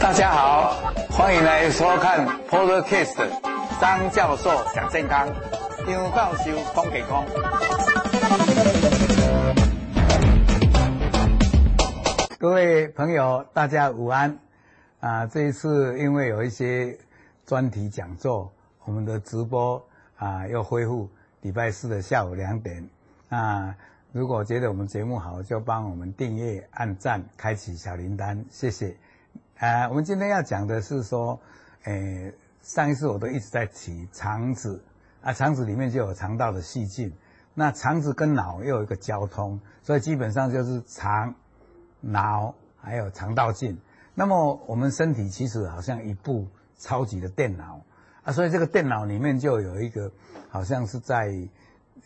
大家好，欢迎来收看 Podcast 张教授讲健康，张教授讲健康。各位朋友，大家午安啊！这一次因为有一些专题讲座，我们的直播啊又恢复礼拜四的下午两点。啊如果觉得我们节目好，就帮我们订阅、按赞、开启小铃铛，谢谢。呃，我们今天要讲的是说，呃，上一次我都一直在提肠子。啊，肠子里面就有肠道的细菌，那肠子跟脑又有一个交通，所以基本上就是肠、脑还有肠道菌。那么我们身体其实好像一部超级的电脑。啊，所以这个电脑里面就有一个好像是在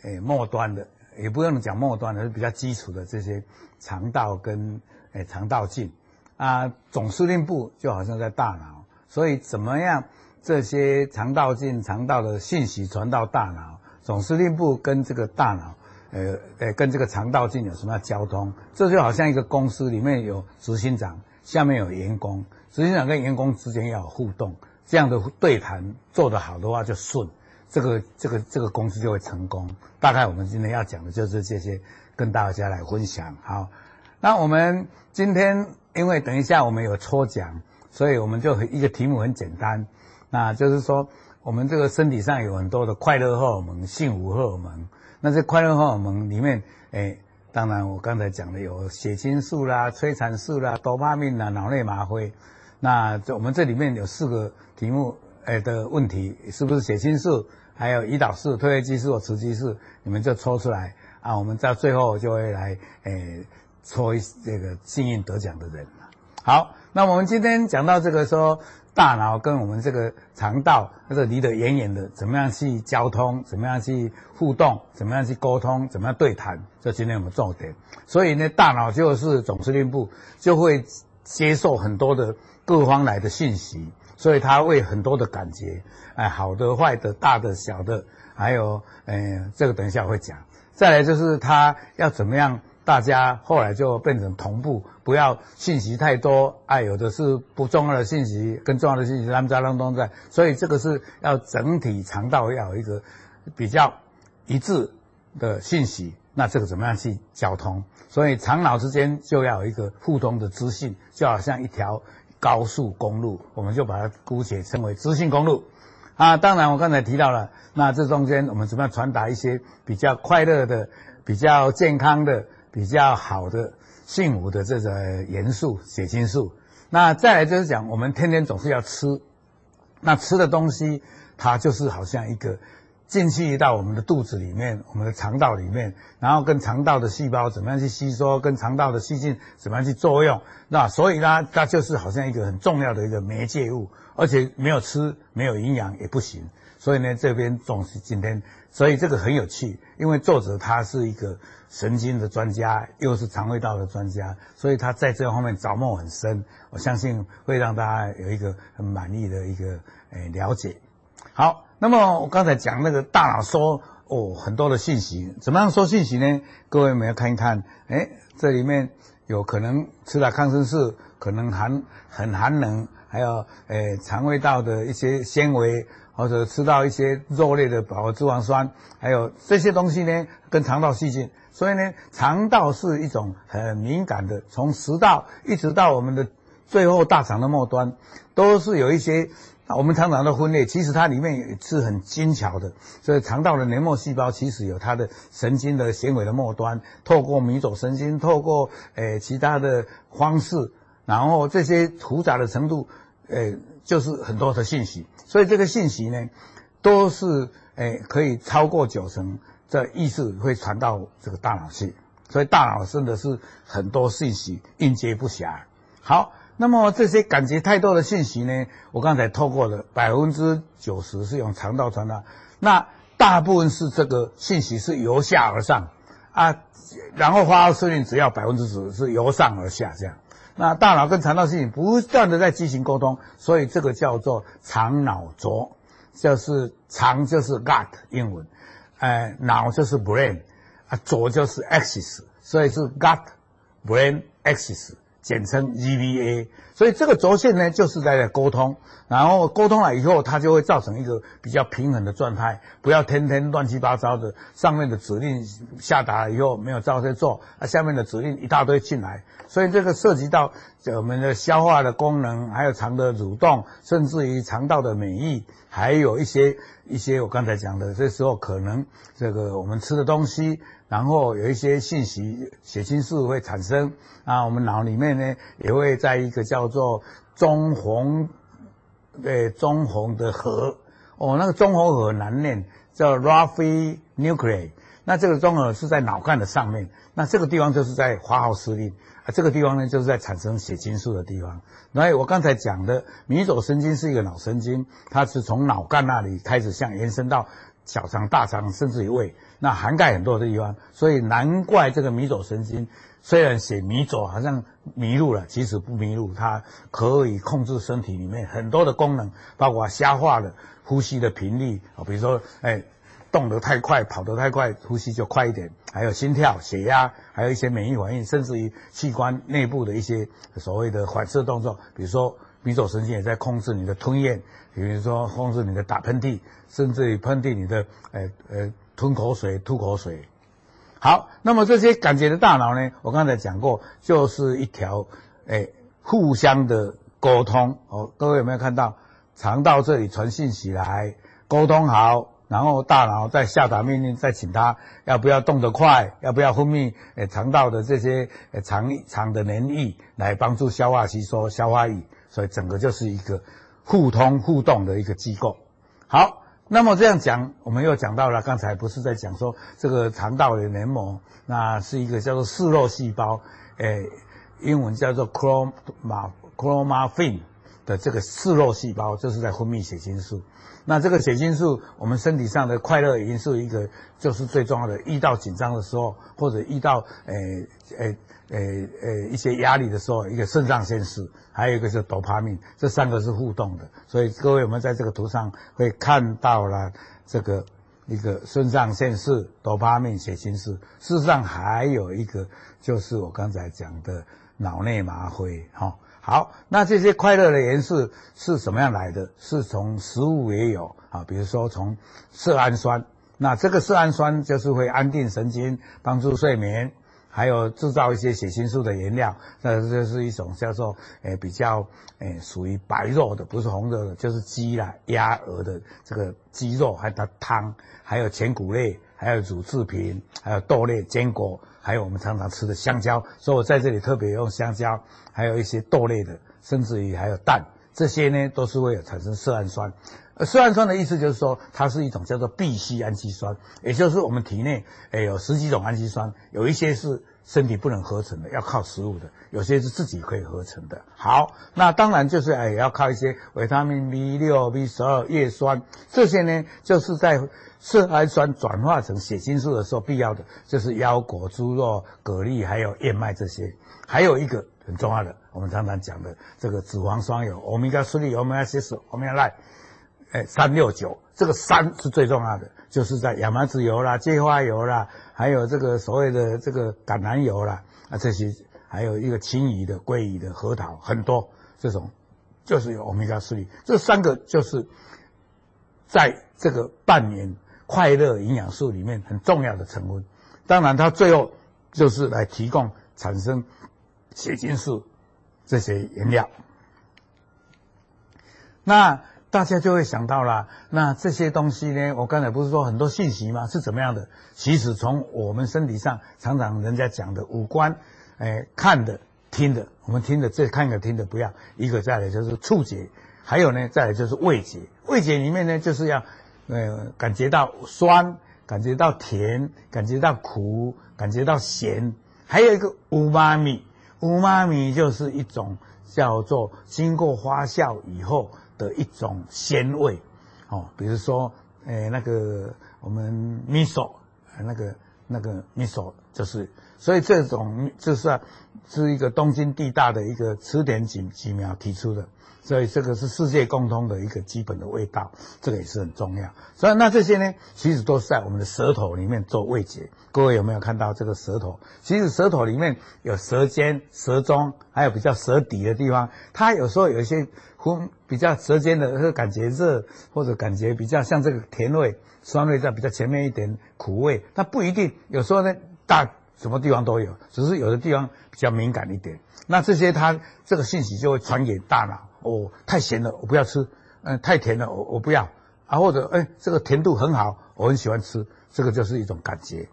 呃末端的，也不用讲末端的，是比较基础的这些肠道跟诶肠道菌。啊，总司令部就好像在大脑，所以怎么样这些肠道菌、肠道的信息传到大脑，总司令部跟这个大脑，呃，呃，跟这个肠道菌有什么样交通？这就好像一个公司里面有执行长，下面有员工，执行长跟员工之间要有互动，这样的对谈做得好的话就顺，这个这个这个公司就会成功。大概我们今天要讲的就是这些，跟大家来分享。好，那我们今天。因为等一下我们有抽奖，所以我们就一个题目很简单，那就是说我们这个身体上有很多的快乐荷尔蒙、幸福荷尔蒙。那这快乐荷尔蒙里面，诶，当然我刚才讲的有血清素啦、催产素啦、多巴胺啦、脑内麻啡。那我们这里面有四个题目，诶的问题是不是血清素？还有胰岛素、褪黑激素雌激素？你们就抽出来啊，我们到最后就会来诶。抽这个幸运得奖的人。好，那我们今天讲到这个说大脑跟我们这个肠道，它是离得远远的，怎么样去交通，怎么样去互动，怎么样去沟通，怎么样对谈，这今天我们重点。所以呢，大脑就是总司令部，就会接受很多的各方来的信息，所以它会很多的感觉，哎，好的、坏的、大的、小的，还有，呃，这个等一下会讲。再来就是它要怎么样。大家后来就变成同步，不要信息太多，哎，有的是不重要的信息，跟重要的信息他们在当中在，所以这个是要整体肠道要有一个比较一致的信息，那这个怎么样去交通？所以肠脑之间就要有一个互通的资讯，就好像一条高速公路，我们就把它姑且称为资讯公路啊。当然我刚才提到了，那这中间我们怎么样传达一些比较快乐的、比较健康的。比较好的幸福的这个元素血清素，那再来就是讲，我们天天总是要吃，那吃的东西它就是好像一个进去到我们的肚子里面，我们的肠道里面，然后跟肠道的细胞怎么样去吸收，跟肠道的细菌怎么样去作用，那所以呢，它就是好像一个很重要的一个媒介物，而且没有吃没有营养也不行，所以呢，这边总是今天，所以这个很有趣，因为作者他是一个。神经的专家，又是肠胃道的专家，所以他在这方面着墨很深。我相信会让大家有一个很满意的一个诶、了解。好，那么我刚才讲那个大脑说哦很多的信息，怎么样说信息呢？各位我们要看一看，诶这里面有可能吃了抗生素，可能寒很寒冷，还有诶肠胃道的一些纤维。或者吃到一些肉类的饱和脂肪酸，还有这些东西呢，跟肠道细菌，所以呢，肠道是一种很敏感的，从食道一直到我们的最后大肠的末端，都是有一些我们常常的分裂，其实它里面是很精巧的。所以肠道的黏膜细胞其实有它的神经的纤维的末端，透过迷走神经，透过诶、其他的方式，然后这些复杂的程度，诶、就是很多的信息。所以这个信息呢，都是诶、可以超过九成的意识会传到这个大脑去，所以大脑真的是很多信息应接不暇。好，那么这些感觉太多的信息呢，我刚才透过了百分之九十是用肠道传达，那大部分是这个信息是由下而上啊，然后发号施令只要百分之十是由上而下这样。那大脑跟肠道信息不断的在进行沟通，所以这个叫做肠脑轴，就是肠就是 gut 英文，呃，脑就是 brain，啊，轴就是 axis，所以是 gut brain axis，简称 GBA。所以这个轴线呢，就是在沟通。然后沟通了以后，它就会造成一个比较平衡的状态，不要天天乱七八糟的。上面的指令下达了以后没有照着做，啊，下面的指令一大堆进来，所以这个涉及到我们的消化的功能，还有肠的蠕动，甚至于肠道的免疫，还有一些一些我刚才讲的，这时候可能这个我们吃的东西，然后有一些信息，血清素会产生啊，我们脑里面呢也会在一个叫做中红。对，中红的核哦，那个中红核很难念，叫 Raphe nuclei。那这个中核是在脑干的上面，那这个地方就是在发号施令啊。这个地方呢，就是在产生血清素的地方。那我刚才讲的迷走神经是一个脑神经，它是从脑干那里开始向延伸到小肠、大肠，甚至于胃，那涵盖很多的地方。所以难怪这个迷走神经。虽然写迷走好像迷路了，其实不迷路，它可以控制身体里面很多的功能，包括消化的、呼吸的频率啊，比如说，哎，动得太快、跑得太快，呼吸就快一点；还有心跳、血压，还有一些免疫反应，甚至于器官内部的一些所谓的反射动作，比如说迷走神经也在控制你的吞咽，比如说控制你的打喷嚏，甚至于喷嚏你的，呃呃，吞口水、吐口水。好，那么这些感觉的大脑呢？我刚才讲过，就是一条，诶，互相的沟通。哦，各位有没有看到？肠道这里传信息来，沟通好，然后大脑再下达命令，再请他要不要动得快，要不要分泌诶肠道的这些诶肠肠的黏液来帮助消化吸收、消化液，所以整个就是一个互通互动的一个机构。好。那么这样讲，我们又讲到了，刚才不是在讲说这个肠道的黏膜，那是一个叫做视肉细胞，诶，英文叫做 chroma chromaffin 的这个视肉细胞，就是在分泌血清素。那这个血清素，我们身体上的快乐因素一个就是最重要的，遇到紧张的时候，或者遇到诶诶。诶诶，一些压力的时候，一个肾上腺素，还有一个是多巴胺，这三个是互动的。所以各位，我们在这个图上会看到了这个一个肾上腺素、多巴胺、血清素。事实上还有一个，就是我刚才讲的脑内麻灰。哈、好，那这些快乐的元素是什么样来的？是从食物也有啊，比如说从色氨酸。那这个色氨酸就是会安定神经，帮助睡眠。还有制造一些血清素的原料，那这是一种叫做诶比较诶属于白肉的，不是红肉的，就是鸡啦、鸭、鹅的这个鸡肉，还有它汤，还有全谷类，还有乳制品，还有豆类、坚果，还有我们常常吃的香蕉。所以我在这里特别用香蕉，还有一些豆类的，甚至于还有蛋，这些呢都是会有产生色氨酸。色氨酸的意思就是说，它是一种叫做必需氨基酸，也就是我们体内诶有十几种氨基酸，有一些是身体不能合成的，要靠食物的；有些是自己可以合成的。好，那当然就是诶要靠一些维他命 B 六、B 十二、叶酸这些呢，就是在色氨酸转化成血清素的时候必要的，就是腰果、猪肉、蛤蜊还有燕麦这些。还有一个很重要的，我们常常讲的这个脂肪酸有 Omega 三、Omega 六、Omega 9。哎，三六九，这个三是最重要的，就是在亚麻籽油啦、芥花油啦，还有这个所谓的这个橄榄油啦，啊这些，还有一个青鱼的、鲑鱼的、核桃，很多这种，就是有欧米伽三，这三个就是在这个半年快乐营养素里面很重要的成分。当然，它最后就是来提供产生血清素这些原料。那。大家就会想到了，那这些东西呢？我刚才不是说很多信息吗？是怎么样的？其实从我们身体上，常常人家讲的五官，哎，看的、听的，我们听的这看的、听的不要，一个再来就是触觉，还有呢，再来就是味觉。味觉里面呢，就是要，呃，感觉到酸，感觉到甜，感觉到苦，感觉到咸，还有一个五妈咪，五妈咪就是一种叫做经过发酵以后。的一种鲜味，哦，比如说，诶，那个我们 miso，那个那个 miso 就是所以这种就是、啊、是一个东京地大的一个词典几几苗提出的。所以这个是世界共通的一个基本的味道，这个也是很重要。所以那这些呢，其实都是在我们的舌头里面做味觉。各位有没有看到这个舌头？其实舌头里面有舌尖、舌中，还有比较舌底的地方。它有时候有一些呼比较舌尖的，会感觉热，或者感觉比较像这个甜味、酸味在比较前面一点，苦味。它不一定，有时候呢，大什么地方都有，只是有的地方比较敏感一点。那这些它这个信息就会传给大脑。哦，太咸了，我不要吃。嗯，太甜了，我我不要。啊，或者哎，这个甜度很好，我很喜欢吃。这个就是一种感觉。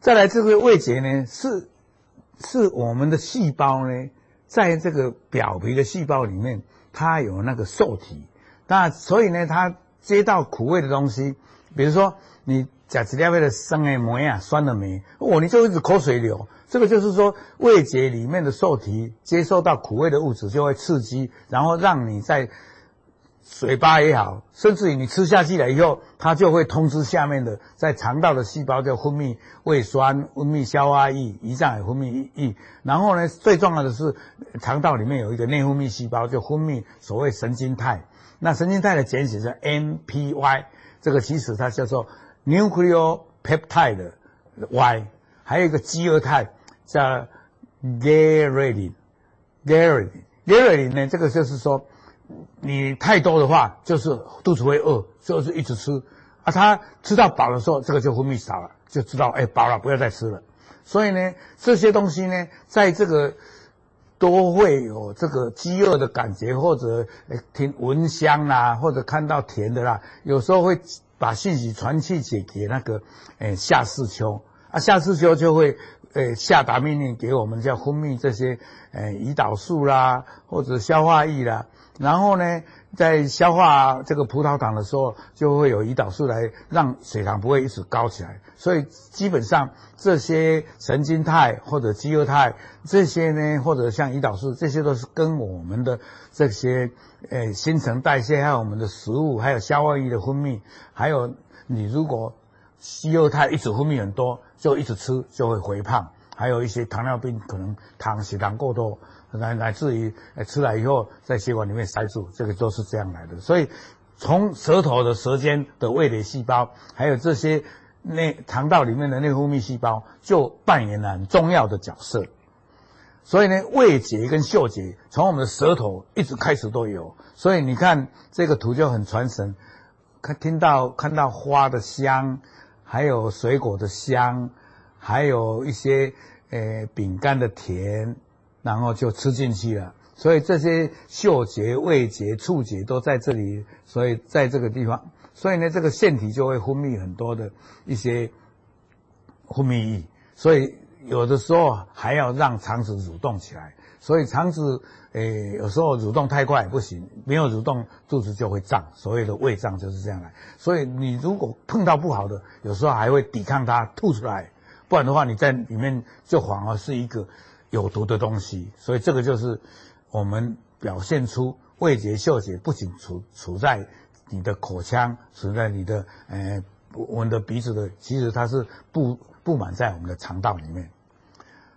再来，这个味觉呢，是是我们的细胞呢，在这个表皮的细胞里面，它有那个受体。那所以呢，它接到苦味的东西，比如说你假吃掉的生的梅啊，酸的梅，哦，你就一直口水流。这个就是说，味觉里面的受体接受到苦味的物质就会刺激，然后让你在嘴巴也好，甚至于你吃下去了以后，它就会通知下面的在肠道的细胞就分泌胃酸、分泌消化液，胰脏也分泌液。然后呢，最重要的是肠道里面有一个内分泌细胞，就分泌所谓神经肽。那神经肽的简写是 NPY，这个其实它叫做 Nucleopeptide Y，还有一个饥饿肽。叫 ghrelin，ghrelin，ghrelin 呢？这个就是说，你太多的话，就是肚子会饿，就是一直吃啊。他吃到饱的时候，这个就分泌少了，就知道哎饱了，不要再吃了。所以呢，这些东西呢，在这个都会有这个饥饿的感觉，或者听闻香啦，或者看到甜的啦，有时候会把信息传去给给那个哎下视丘啊，下视丘就会。诶，下达命令给我们，叫分泌这些诶胰岛素啦，或者消化液啦。然后呢，在消化这个葡萄糖的时候，就会有胰岛素来让血糖不会一直高起来。所以基本上这些神经肽或者肌肉肽这些呢，或者像胰岛素，这些都是跟我们的这些诶新陈代谢，还有我们的食物，还有消化液的分泌，还有你如果。西柚肽一直分泌很多，就一直吃就会肥胖，还有一些糖尿病可能糖血糖过多，乃乃至于吃了以后在血管里面塞住，这个都是这样来的。所以从舌头的舌尖的味蕾细胞，还有这些内肠道里面的内分泌细胞，就扮演了很重要的角色。所以呢，味觉跟嗅觉从我们的舌头一直开始都有。所以你看这个图就很传神，看听到看到花的香。还有水果的香，还有一些呃饼干的甜，然后就吃进去了。所以这些嗅觉、味觉、触觉都在这里，所以在这个地方，所以呢，这个腺体就会分泌很多的一些分泌液，所以有的时候还要让肠子蠕动起来。所以肠子，诶，有时候蠕动太快不行，没有蠕动，肚子就会胀。所谓的胃胀就是这样来。所以你如果碰到不好的，有时候还会抵抗它吐出来，不然的话你在里面就反而是一个有毒的东西。所以这个就是我们表现出味觉、嗅觉不仅处处在你的口腔，处在你的呃我们的鼻子的，其实它是布布满在我们的肠道里面。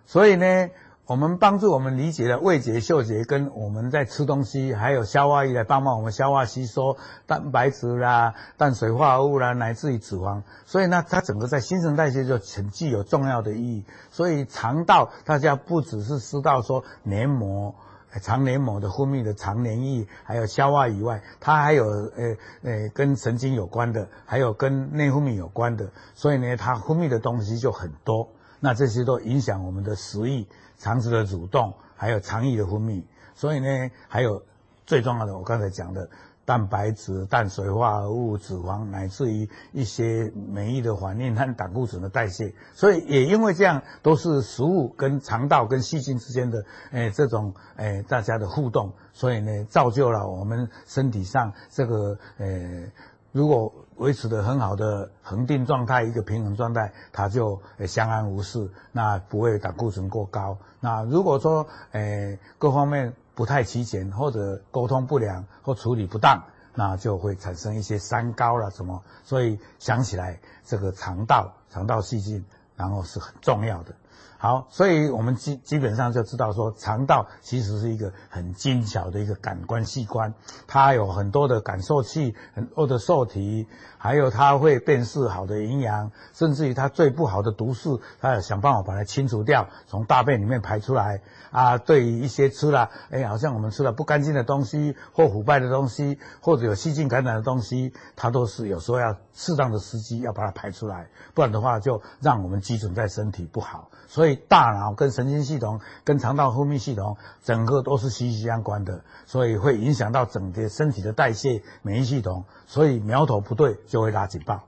所以呢。我们帮助我们理解了味觉、嗅觉跟我们在吃东西，还有消化液来帮忙我们消化吸收蛋白质啦、碳水化合物啦，乃至于脂肪。所以呢，它整个在新陈代谢就很具有重要的意义。所以肠道大家不只是知道说黏膜、肠黏膜的分泌的肠黏液，还有消化以外，它还有呃呃跟神经有关的，还有跟内分泌有关的。所以呢，它分泌的东西就很多。那这些都影响我们的食欲。肠子的蠕动，还有肠液的分泌，所以呢，还有最重要的，我刚才讲的蛋白质、碳水化合物、脂肪，乃至于一些免疫的反应和胆固醇的代谢。所以也因为这样，都是食物跟肠道跟细菌之间的诶、这种诶、大家的互动，所以呢，造就了我们身体上这个诶。如果维持的很好的恒定状态，一个平衡状态，它就相安无事，那不会胆固醇过高。那如果说诶、呃、各方面不太齐全，或者沟通不良或处理不当，那就会产生一些三高了什么。所以想起来，这个肠道肠道细菌然后是很重要的。好，所以我们基基本上就知道说，肠道其实是一个很精巧的一个感官器官，它有很多的感受器，很多的受体，还有它会辨识好的营养，甚至于它最不好的毒素，它要想办法把它清除掉，从大便里面排出来。啊，对于一些吃了，哎，好像我们吃了不干净的东西，或腐败的东西，或者有细菌感染的东西，它都是有时候要适当的时机要把它排出来，不然的话就让我们积存在身体不好。所以大脑跟神经系统、跟肠道分泌系统，整个都是息息相关的，所以会影响到整个身体的代谢、免疫系统。所以苗头不对就会拉警报。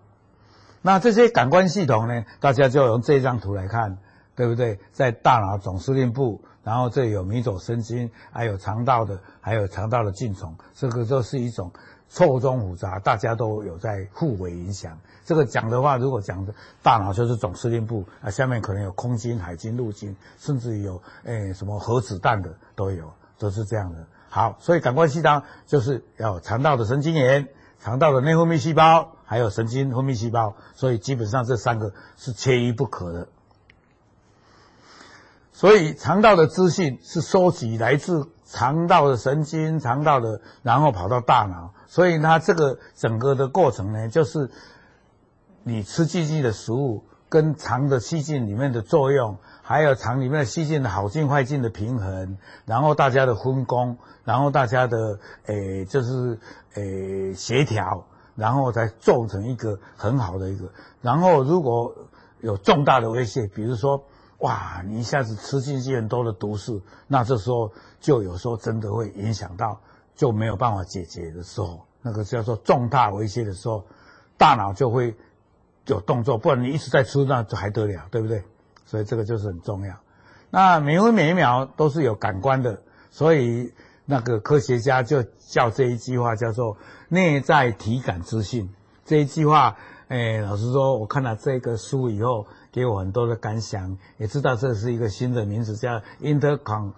那这些感官系统呢，大家就用这张图来看，对不对？在大脑总司令部。然后这有迷走神经，还有肠道的，还有肠道的菌丛，这个就是一种错综复杂，大家都有在互为影响。这个讲的话，如果讲的大脑就是总司令部啊，下面可能有空军、海军、陆军，甚至有诶什么核子弹的都有，都是这样的。好，所以感官系统就是要肠道的神经元、肠道的内分泌细胞，还有神经分泌细胞，所以基本上这三个是缺一不可的。所以肠道的资讯是收集来自肠道的神经、肠道的，然后跑到大脑。所以它这个整个的过程呢，就是你吃进去的食物跟肠的细菌里面的作用，还有肠里面的细菌的好菌坏菌的平衡，然后大家的分工，然后大家的诶就是诶协调，然后才做成一个很好的一个。然后如果有重大的威胁，比如说。哇！你一下子吃进去很多的毒素，那这时候就有时候真的会影响到，就没有办法解决的时候，那个叫做重大威胁的时候，大脑就会有动作，不然你一直在吃，那就还得了，对不对？所以这个就是很重要。那每分每一秒都是有感官的，所以那个科学家就叫这一句话叫做内在体感资讯。这一句话，哎，老实说，我看了这个书以后。给我很多的感想，也知道这是一个新的名词，叫 intercon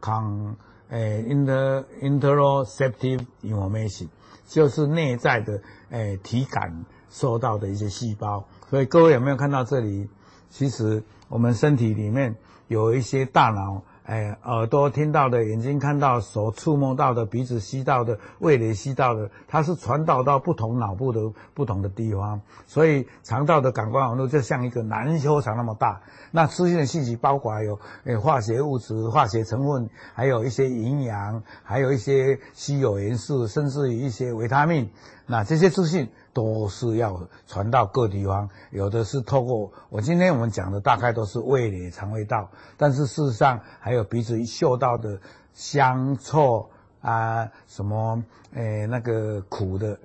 con 诶 inter interoceptive information，就是内在的诶体感受到的一些细胞。所以各位有没有看到这里？其实我们身体里面有一些大脑。哎，耳朵听到的，眼睛看到，手触摸到的，鼻子吸到的，味蕾吸到的，它是传导到不同脑部的不同的地方。所以肠道的感官网络就像一个篮球场那么大。那资讯的信息包括有诶化学物质、化学成分，还有一些营养，还有一些稀有元素，甚至于一些维他命。那这些资讯。都是要传到各地方，有的是透过我今天我们讲的大概都是味蕾、肠胃道，但是事实上还有鼻子嗅到的香臭啊，什么诶那个苦的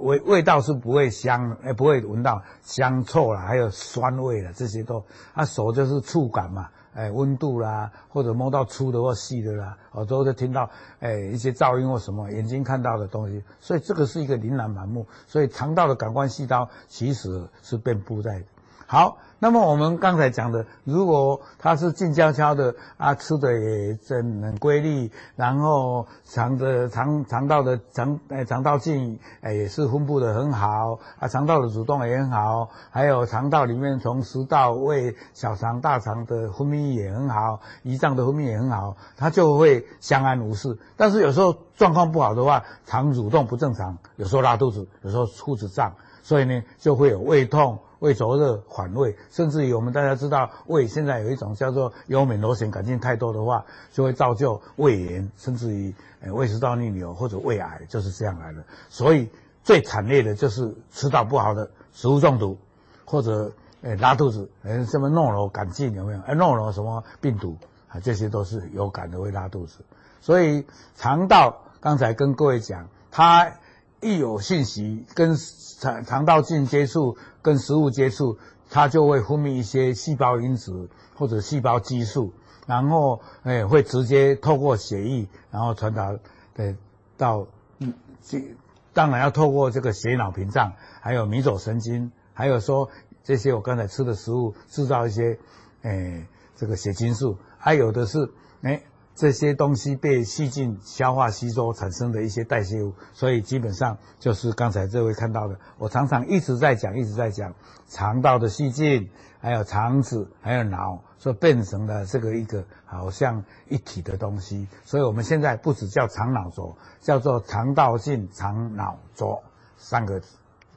味味道是不会香，诶不会闻到香臭啦，还有酸味啦，这些都，啊手就是触感嘛。哎，温度啦，或者摸到粗的或细的啦，耳朵都听到哎一些噪音或什么，眼睛看到的东西，所以这个是一个琳琅满目，所以肠道的感官细胞其实是遍布在的。好。那么我们刚才讲的，如果他是静悄悄的啊，吃的也真很规律，然后肠的肠肠道的肠诶肠道菌诶也是分布的很好啊，肠道的蠕动也很好，还有肠道里面从食道、胃、小肠、大肠的分泌也很好，胰脏的分泌也很好，它就会相安无事。但是有时候状况不好的话，肠蠕动不正常，有时候拉肚子，有时候肚子胀，所以呢就会有胃痛。胃灼热、反胃，甚至于我们大家知道，胃现在有一种叫做幽门螺旋杆菌太多的话，就会造就胃炎，甚至于呃胃食道逆流或者胃癌，就是这样来的。所以最惨烈的就是吃到不好的食物中毒，或者呃拉肚子，呃什么诺罗杆菌有没有？呃诺罗什么病毒啊？这些都是有感的会拉肚子。所以肠道刚才跟各位讲，它一有信息跟肠肠道菌接触。跟食物接触，它就会分泌一些细胞因子或者细胞激素，然后诶会直接透过血液，然后传达对到嗯这当然要透过这个血脑屏障，还有迷走神经，还有说这些我刚才吃的食物制造一些诶这个血清素，还有的是诶这些东西被细菌消化吸收产生的一些代谢物，所以基本上就是刚才这位看到的，我常常一直在讲，一直在讲肠道的细菌，还有肠子，还有脑，所变成了这个一个好像一体的东西。所以我们现在不只叫肠脑轴，叫做肠道性肠脑轴，三个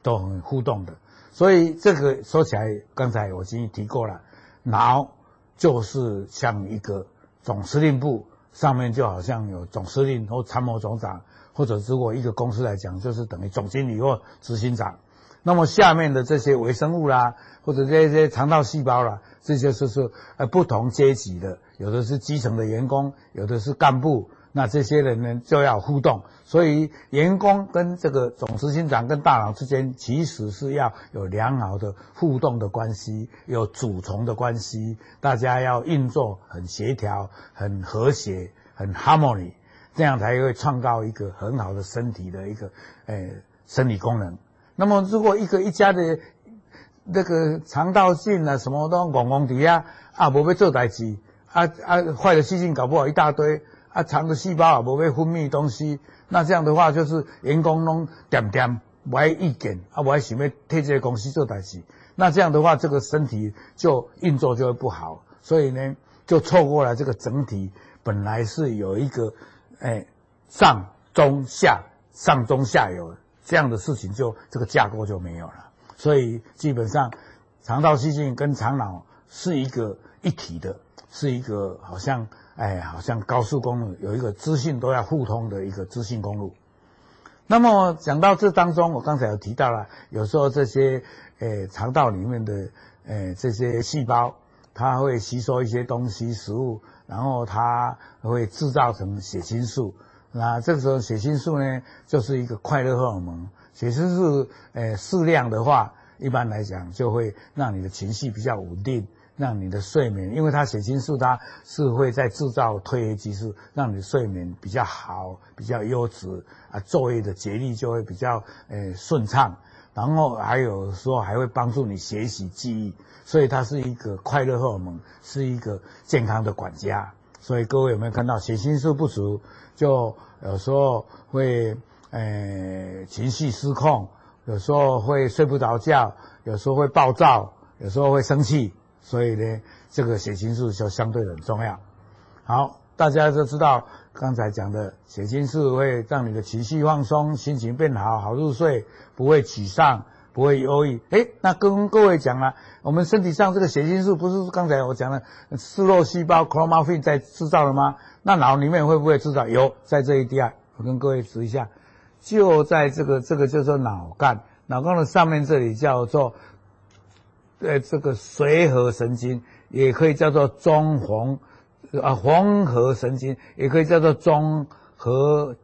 都很互动的。所以这个说起来，刚才我已经提过了，脑就是像一个总司令部。上面就好像有总司令或参谋总长，或者如果一个公司来讲，就是等于总经理或执行长。那么下面的这些微生物啦，或者这些肠道细胞啦，这些就是呃不同阶级的，有的是基层的员工，有的是干部。那这些人呢就要互动，所以员工跟这个总执行长跟大脑之间其实是要有良好的互动的关系，有主从的关系，大家要运作很协调、很和谐、很 harmony，这样才会创造一个很好的身体的一个呃生理功能。那么如果一个一家的那个肠道菌啊什么都咣咣底下啊，没要做代志啊啊坏的细菌搞不好一大堆。啊，肠的细胞啊，不会分泌东西，那这样的话就是员工拢点点不爱意见，啊，不爱想要替这个公司做代志，那这样的话，这个身体就运作就会不好，所以呢，就错过了这个整体本来是有一个，哎，上中下上中下游这样的事情就，就这个架构就没有了，所以基本上肠道细菌跟肠脑是一个一体的，是一个好像。哎，好像高速公路有一个资讯都要互通的一个资讯公路。那么讲到这当中，我刚才有提到了，有时候这些诶肠道里面的诶这些细胞，它会吸收一些东西食物，然后它会制造成血清素。那这个时候血清素呢，就是一个快乐荷尔蒙。血清素诶适量的话，一般来讲就会让你的情绪比较稳定。让你的睡眠，因为它血清素它是会在制造褪黑激素，让你睡眠比较好，比较优质啊，昼夜的节律就会比较诶顺畅。然后还有说还会帮助你学习记忆，所以它是一个快乐荷尔蒙，是一个健康的管家。所以各位有没有看到血清素不足，就有时候会诶情绪失控，有时候会睡不着觉，有时候会暴躁，有时候会生气。所以呢，这个血清素就相对很重要。好，大家都知道刚才讲的血清素会让你的情绪放松，心情变好，好入睡，不会沮丧，不会忧郁。诶，那跟各位讲了，我们身体上这个血清素不是刚才我讲的视肉细胞 chromaffin 在制造的吗？那脑里面会不会制造？有，在这一地方，我跟各位指一下，就在这个这个叫做脑干，脑干的上面这里叫做。呃，这个髓核神经也可以叫做中红，啊，黄核神经也可以叫做中和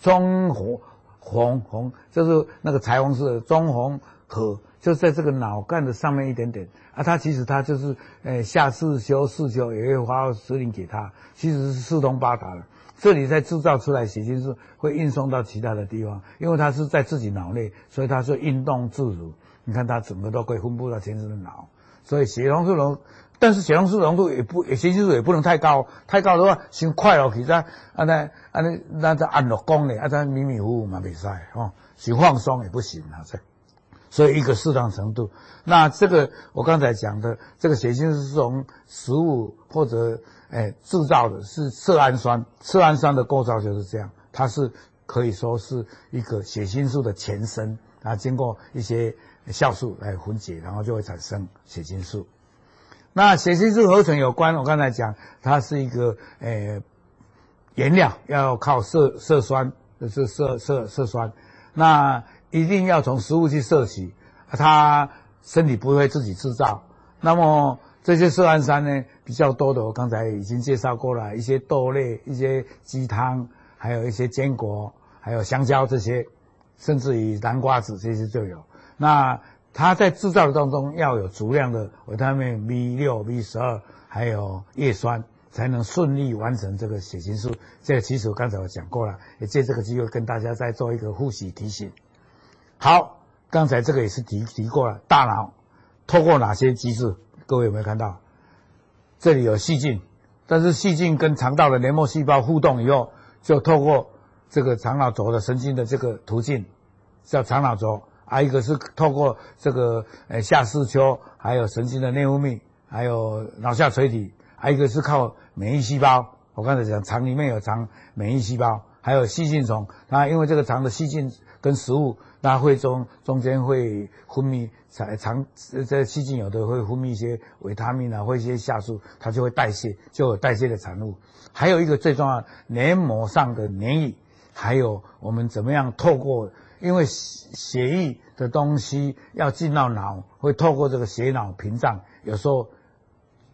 中红红红，就是那个彩虹色中红核，就在这个脑干的上面一点点啊。它其实它就是，呃，下四丘、四丘也会发指令给它，其实是四通八达的。这里在制造出来血清素会运送到其他的地方，因为它是在自己脑内，所以它是运动自如。你看它整个都可以分布到全身的脑，所以血红素浓，但是血红素浓度也不，血清素也不能太高，太高的话，心快了其实啊那啊那那在按落功呢，啊在迷迷糊糊嘛比赛哦，心放松也不行啊这，所以一个适当程度。那这个我刚才讲的这个血清素是从食物或者诶制造的，是色氨酸，色氨酸的构造就是这样，它是可以说是一个血清素的前身啊，经过一些。酵素来分解，然后就会产生血清素。那血清素合成有关，我刚才讲，它是一个呃原料，要靠色色酸，就是色色色酸。那一定要从食物去摄取，它身体不会自己制造。那么这些色氨酸呢，比较多的，我刚才已经介绍过了，一些豆类、一些鸡汤，还有一些坚果，还有香蕉这些，甚至于南瓜子这些就有。那它在制造当中要有足量的维他命 B 六、B 十二，还有叶酸，才能顺利完成这个血清素。这个其实我刚才我讲过了，也借这个机会跟大家再做一个复习提醒。好，刚才这个也是提提过了，大脑透过哪些机制？各位有没有看到？这里有细菌，但是细菌跟肠道的黏膜细胞互动以后，就透过这个肠脑轴的神经的这个途径，叫肠脑轴。还一个是透过这个呃下视丘，还有神经的内分泌，还有脑下垂体，还有一个是靠免疫细胞。我刚才讲肠里面有肠免疫细胞，还有细菌虫。它因为这个肠的细菌跟食物，它会中中间会分泌肠肠这细菌有的会分泌一些维他命啊，或一些下素，它就会代谢，就有代谢的产物。还有一个最重要，黏膜上的黏液，还有我们怎么样透过。因为血血液的东西要进到脑，会透过这个血脑屏障，有时候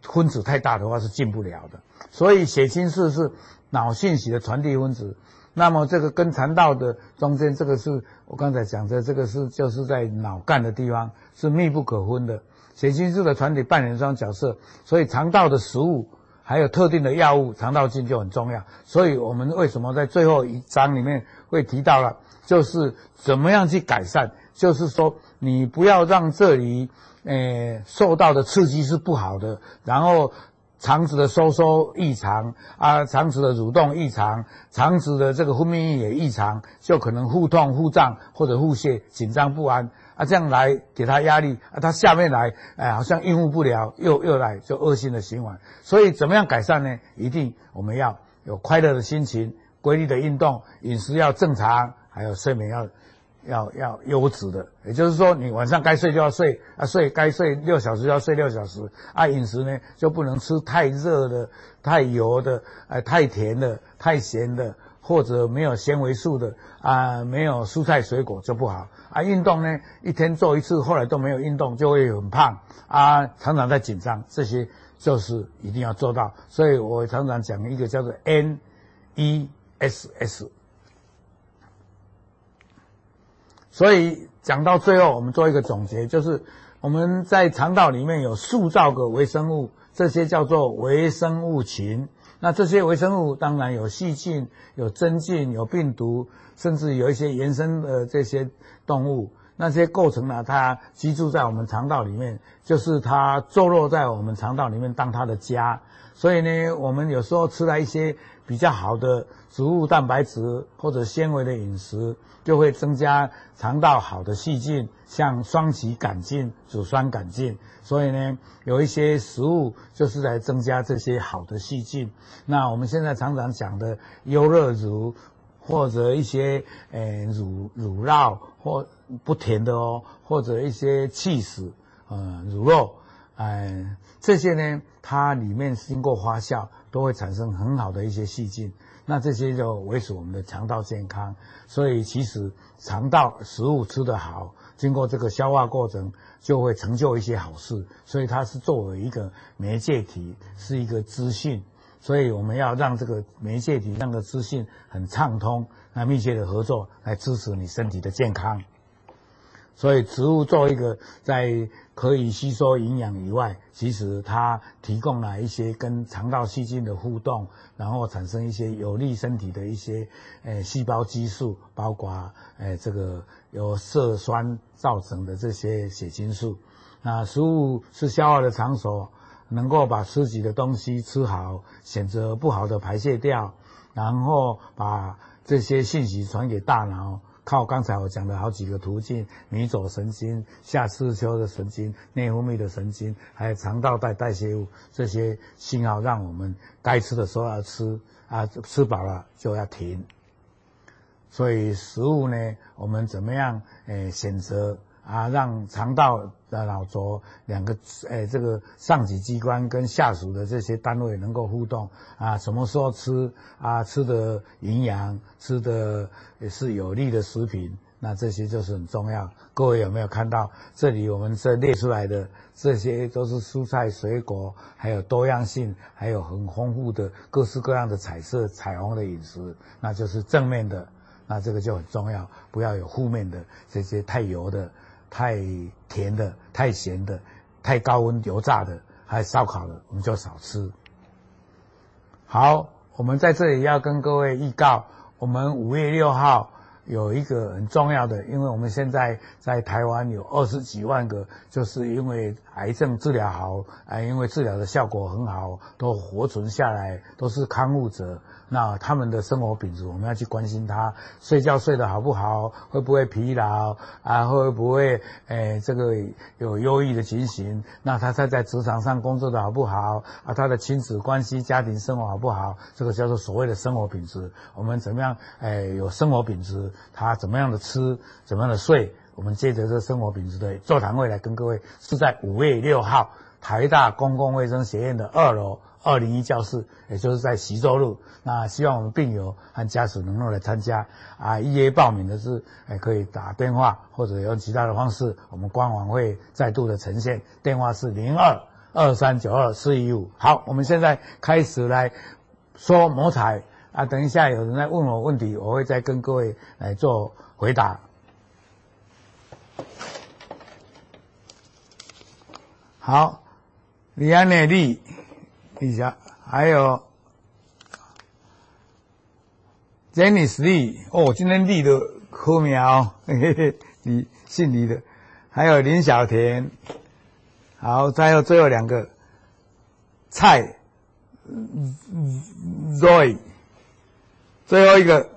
分子太大的话是进不了的。所以血清素是脑信息的传递分子。那么这个跟肠道的中间，这个是我刚才讲的，这个是就是在脑干的地方是密不可分的。血清素的传递扮演这种角色，所以肠道的食物还有特定的药物，肠道菌就很重要。所以我们为什么在最后一章里面会提到了？就是怎么样去改善？就是说，你不要让这里，呃，受到的刺激是不好的，然后肠子的收缩异常啊，肠子的蠕动异常，肠子的这个分泌液也异常，就可能腹痛、腹胀或者腹泻、紧张不安啊，这样来给他压力啊，他下面来，哎，好像应付不了，又又来，就恶性的循环。所以怎么样改善呢？一定我们要有快乐的心情，规律的运动，饮食要正常。还有睡眠要要要优质的，也就是说，你晚上该睡就要睡啊，睡该睡六小时就要睡六小时啊。饮食呢就不能吃太热的、太油的、哎太甜的、太咸的，或者没有纤维素的啊，没有蔬菜水果就不好啊。运动呢，一天做一次，后来都没有运动就会很胖啊，常常在紧张，这些就是一定要做到。所以我常常讲一个叫做 N E S S。所以讲到最后，我们做一个总结，就是我们在肠道里面有数兆个微生物，这些叫做微生物群。那这些微生物当然有细菌、有真菌、有病毒，甚至有一些延伸的这些动物。那些构成了它居住在我们肠道里面，就是它坐落在我们肠道里面当它的家。所以呢，我们有时候吃了一些比较好的植物蛋白质或者纤维的饮食。就会增加肠道好的细菌，像双歧杆菌、乳酸杆菌。所以呢，有一些食物就是来增加这些好的细菌。那我们现在常常讲的优酪乳，或者一些呃乳乳酪或不甜的哦，或者一些起司，呃乳酪，呃这些呢，它里面经过发酵都会产生很好的一些细菌。那这些就维持我们的肠道健康，所以其实肠道食物吃得好，经过这个消化过程，就会成就一些好事。所以它是作为一个媒介体，是一个资讯，所以我们要让这个媒介体让个资讯很畅通，那密切的合作来支持你身体的健康。所以植物作为一个在可以吸收营养以外，其实它提供了一些跟肠道细菌的互动，然后产生一些有利身体的一些呃细胞激素，包括呃这个由色酸造成的这些血清素。那食物是消化的场所，能够把吃己的东西吃好，选择不好的排泄掉，然后把这些信息传给大脑。靠刚才我讲的好几个途径，迷走神经、下视丘的神经、内分泌的神经，还有肠道带代谢物这些信号，让我们该吃的时候要吃啊，吃饱了就要停。所以食物呢，我们怎么样诶选择？啊，让肠道的脑轴两个诶、哎，这个上级机关跟下属的这些单位能够互动啊，什么时候吃啊，吃的营养，吃的也是有利的食品，那这些就是很重要。各位有没有看到这里我们这列出来的这些都是蔬菜水果，还有多样性，还有很丰富的各式各样的彩色彩虹的饮食，那就是正面的，那这个就很重要，不要有负面的这些太油的。太甜的、太咸的、太高温油炸的，还有烧烤的，我们就少吃。好，我们在这里要跟各位预告，我们五月六号有一个很重要的，因为我们现在在台湾有二十几万个，就是因为癌症治疗好，啊，因为治疗的效果很好，都活存下来，都是康复者。那他们的生活品质，我们要去关心他，睡觉睡得好不好，会不会疲劳啊，会不会哎这个有忧郁的情形？那他在在职场上工作的好不好啊？他的亲子关系、家庭生活好不好？这个叫做所谓的生活品质。我们怎么样哎有生活品质？他怎么样的吃，怎么样的睡？我们借着这生活品质的座谈会来跟各位，是在五月六号台大公共卫生学院的二楼二零一教室，也就是在徐州路。那希望我们病友和家属能够来参加啊，预约报名的是，哎，可以打电话或者用其他的方式，我们官网会再度的呈现，电话是零二二三九二四一五。好，我们现在开始来说模彩啊，等一下有人来问我问题，我会再跟各位来做回答。好，李安内利，一下，还有 Jenny 李哦，今天李的科苗，嘿嘿嘿，李姓李的，还有林小田，好，再有最后两个蔡 Zoe，最后一个。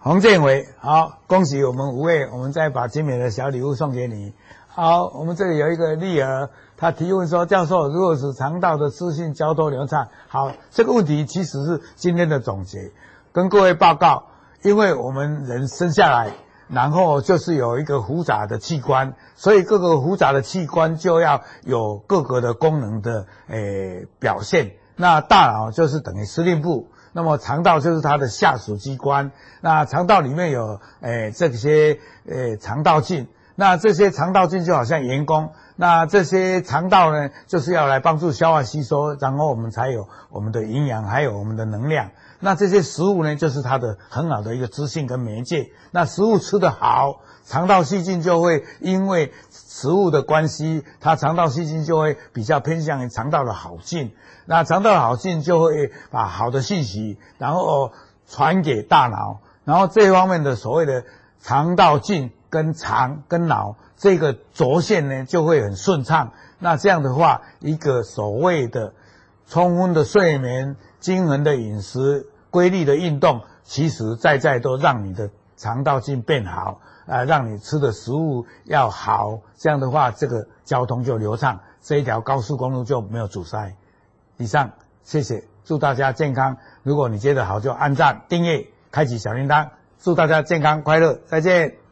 洪建伟，好，恭喜我们五位，我们再把精美的小礼物送给你。好，我们这里有一个丽儿，她提问说：“教授，如果是肠道的资讯交通流畅？”好，这个问题其实是今天的总结，跟各位报告。因为我们人生下来，然后就是有一个复杂的器官，所以各个复杂的器官就要有各个的功能的诶表现。那大脑就是等于司令部。那么肠道就是它的下属机关，那肠道里面有诶、这些诶、肠道菌，那这些肠道菌就好像员工，那这些肠道呢就是要来帮助消化吸收，然后我们才有我们的营养，还有我们的能量。那这些食物呢就是它的很好的一个资讯跟媒介。那食物吃得好，肠道细菌就会因为食物的关系，它肠道细菌就会比较偏向于肠道的好菌。那肠道的好菌就会把好的信息，然后传给大脑，然后这方面的所谓的肠道菌跟肠跟脑这个轴线呢就会很顺畅。那这样的话，一个所谓的充分的睡眠、均衡的饮食、规律的运动，其实在在都让你的肠道菌变好，啊，让你吃的食物要好。这样的话，这个交通就流畅，这一条高速公路就没有阻塞。以上，谢谢，祝大家健康。如果你觉得好，就按赞、订阅、开启小铃铛。祝大家健康快乐，再见。